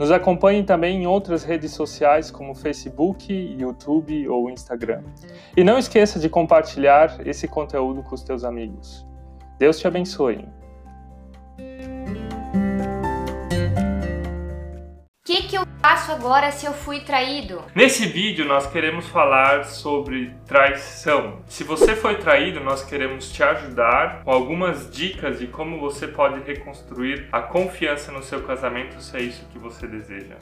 Nos acompanhe também em outras redes sociais como Facebook, YouTube ou Instagram. E não esqueça de compartilhar esse conteúdo com os teus amigos. Deus te abençoe. Faço agora se eu fui traído? Nesse vídeo nós queremos falar sobre traição. Se você foi traído, nós queremos te ajudar com algumas dicas de como você pode reconstruir a confiança no seu casamento se é isso que você deseja.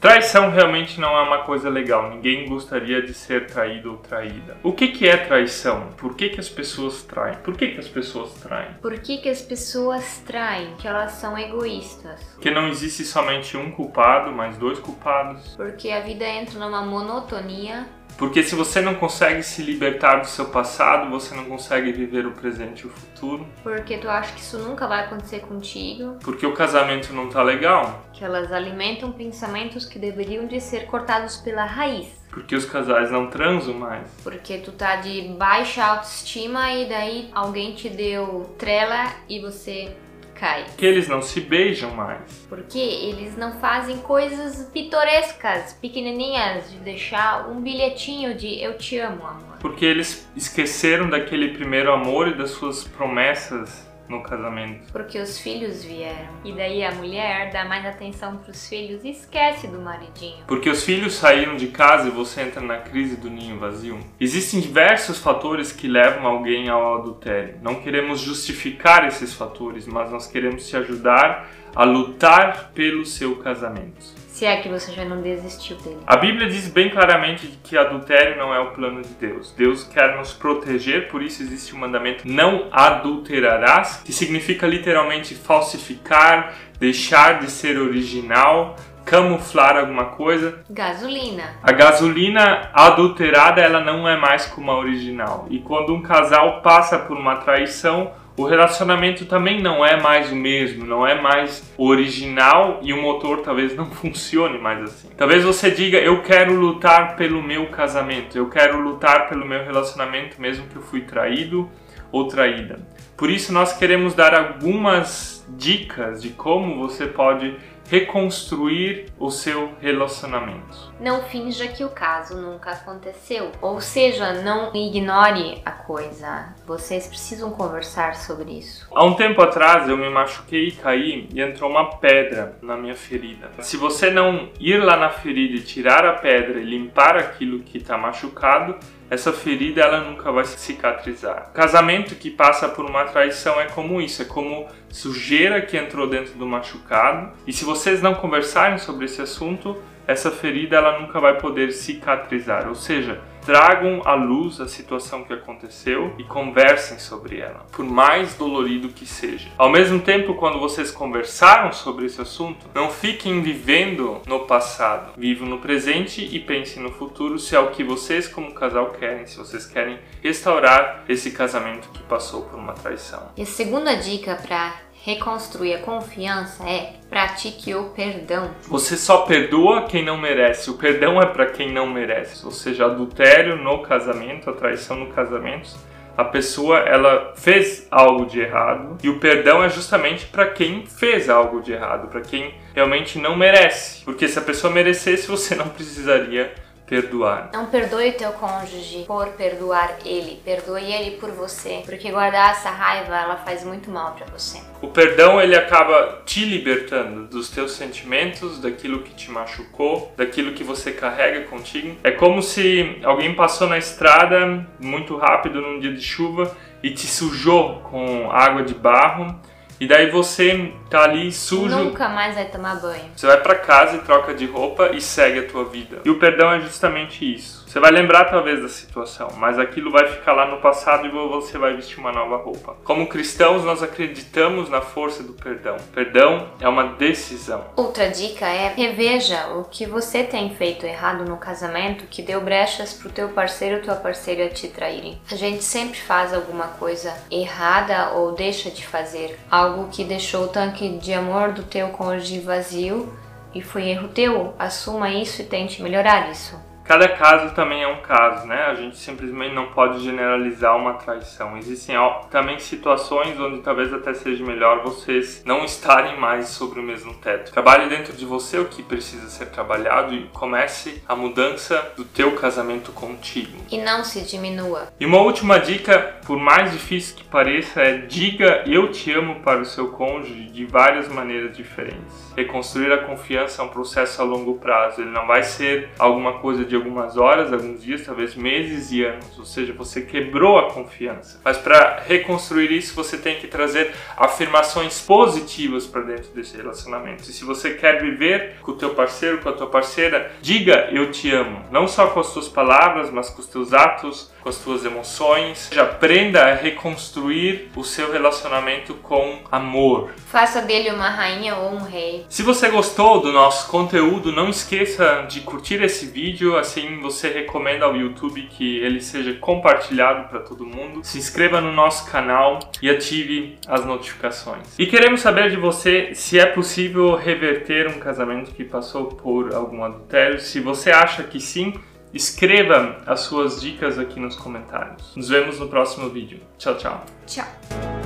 Traição realmente não é uma coisa legal. Ninguém gostaria de ser traído ou traída. O que, que é traição? Por que, que as pessoas traem? Por que, que as pessoas traem? Por que, que as pessoas traem? Que elas são egoístas. Porque não existe somente um culpado, mas dois culpados. Porque a vida entra numa monotonia porque se você não consegue se libertar do seu passado, você não consegue viver o presente e o futuro. Porque tu acha que isso nunca vai acontecer contigo. Porque o casamento não tá legal. Que elas alimentam pensamentos que deveriam de ser cortados pela raiz. Porque os casais não transam mais. Porque tu tá de baixa autoestima e daí alguém te deu trela e você cai. Que eles não se beijam mais. Porque eles não fazem coisas pitorescas, pequenininhas, de deixar um bilhetinho de eu te amo, amor. Porque eles esqueceram daquele primeiro amor e das suas promessas no casamento. Porque os filhos vieram. E daí a mulher dá mais atenção para os filhos e esquece do maridinho. Porque os filhos saíram de casa e você entra na crise do ninho vazio. Existem diversos fatores que levam alguém ao adultério. Não queremos justificar esses fatores, mas nós queremos te ajudar a lutar pelo seu casamento. Se é que você já não desistiu dele. A Bíblia diz bem claramente que adultério não é o plano de Deus. Deus quer nos proteger, por isso existe o mandamento não adulterarás, que significa literalmente falsificar, deixar de ser original, camuflar alguma coisa. Gasolina. A gasolina adulterada, ela não é mais como a original. E quando um casal passa por uma traição, o relacionamento também não é mais o mesmo, não é mais original e o motor talvez não funcione mais assim. Talvez você diga: Eu quero lutar pelo meu casamento, eu quero lutar pelo meu relacionamento, mesmo que eu fui traído ou traída. Por isso, nós queremos dar algumas dicas de como você pode reconstruir o seu relacionamento. Não finja que o caso nunca aconteceu, ou seja, não ignore a coisa. Vocês precisam conversar sobre isso. Há um tempo atrás eu me machuquei e caí e entrou uma pedra na minha ferida. Se você não ir lá na ferida e tirar a pedra e limpar aquilo que está machucado, essa ferida ela nunca vai cicatrizar. casamento que passa por uma traição é como isso, é como sujeira que entrou dentro do machucado. E se vocês não conversarem sobre esse assunto, essa ferida ela nunca vai poder cicatrizar. Ou seja, tragam à luz a situação que aconteceu e conversem sobre ela, por mais dolorido que seja. Ao mesmo tempo, quando vocês conversaram sobre esse assunto, não fiquem vivendo no passado. Vivam no presente e pensem no futuro se é o que vocês como casal querem, se vocês querem restaurar esse casamento que passou por uma traição. E a segunda dica para reconstruir a confiança é pratique o perdão. Você só perdoa quem não merece. O perdão é para quem não merece. Ou seja, adultério no casamento, a traição no casamento. A pessoa ela fez algo de errado e o perdão é justamente para quem fez algo de errado, para quem realmente não merece. Porque se a pessoa merecesse, você não precisaria perdoar. Não perdoe teu cônjuge por perdoar ele, perdoe ele por você, porque guardar essa raiva ela faz muito mal para você. O perdão ele acaba te libertando dos teus sentimentos, daquilo que te machucou, daquilo que você carrega contigo. É como se alguém passou na estrada muito rápido num dia de chuva e te sujou com água de barro e daí você tá ali sujo. Nunca mais vai tomar banho. Você vai para casa e troca de roupa e segue a tua vida. E o perdão é justamente isso. Você vai lembrar talvez da situação, mas aquilo vai ficar lá no passado e você vai vestir uma nova roupa. Como cristãos, nós acreditamos na força do perdão. Perdão é uma decisão. Outra dica é reveja o que você tem feito errado no casamento que deu brechas pro teu parceiro ou tua parceira te traírem. A gente sempre faz alguma coisa errada ou deixa de fazer algo que deixou o tanque de amor do teu cônjuge vazio e foi erro teu. Assuma isso e tente melhorar isso. Cada caso também é um caso, né? A gente simplesmente não pode generalizar uma traição. Existem também situações onde talvez até seja melhor vocês não estarem mais sobre o mesmo teto. Trabalhe dentro de você o que precisa ser trabalhado e comece a mudança do teu casamento contigo. E não se diminua. E uma última dica, por mais difícil que pareça, é diga eu te amo para o seu cônjuge de várias maneiras diferentes. Reconstruir a confiança é um processo a longo prazo. Ele não vai ser alguma coisa de algumas horas, alguns dias, talvez meses e anos. Ou seja, você quebrou a confiança. Mas para reconstruir isso, você tem que trazer afirmações positivas para dentro desse relacionamento. E se você quer viver com o teu parceiro, com a tua parceira, diga eu te amo. Não só com as tuas palavras, mas com os teus atos, com as tuas emoções. Já aprenda a reconstruir o seu relacionamento com amor. Faça dele uma rainha ou um rei. Se você gostou do nosso conteúdo, não esqueça de curtir esse vídeo, assim você recomenda ao YouTube que ele seja compartilhado para todo mundo. Se inscreva no nosso canal e ative as notificações. E queremos saber de você se é possível reverter um casamento que passou por algum adultério. Se você acha que sim, escreva as suas dicas aqui nos comentários. Nos vemos no próximo vídeo. Tchau, tchau. Tchau.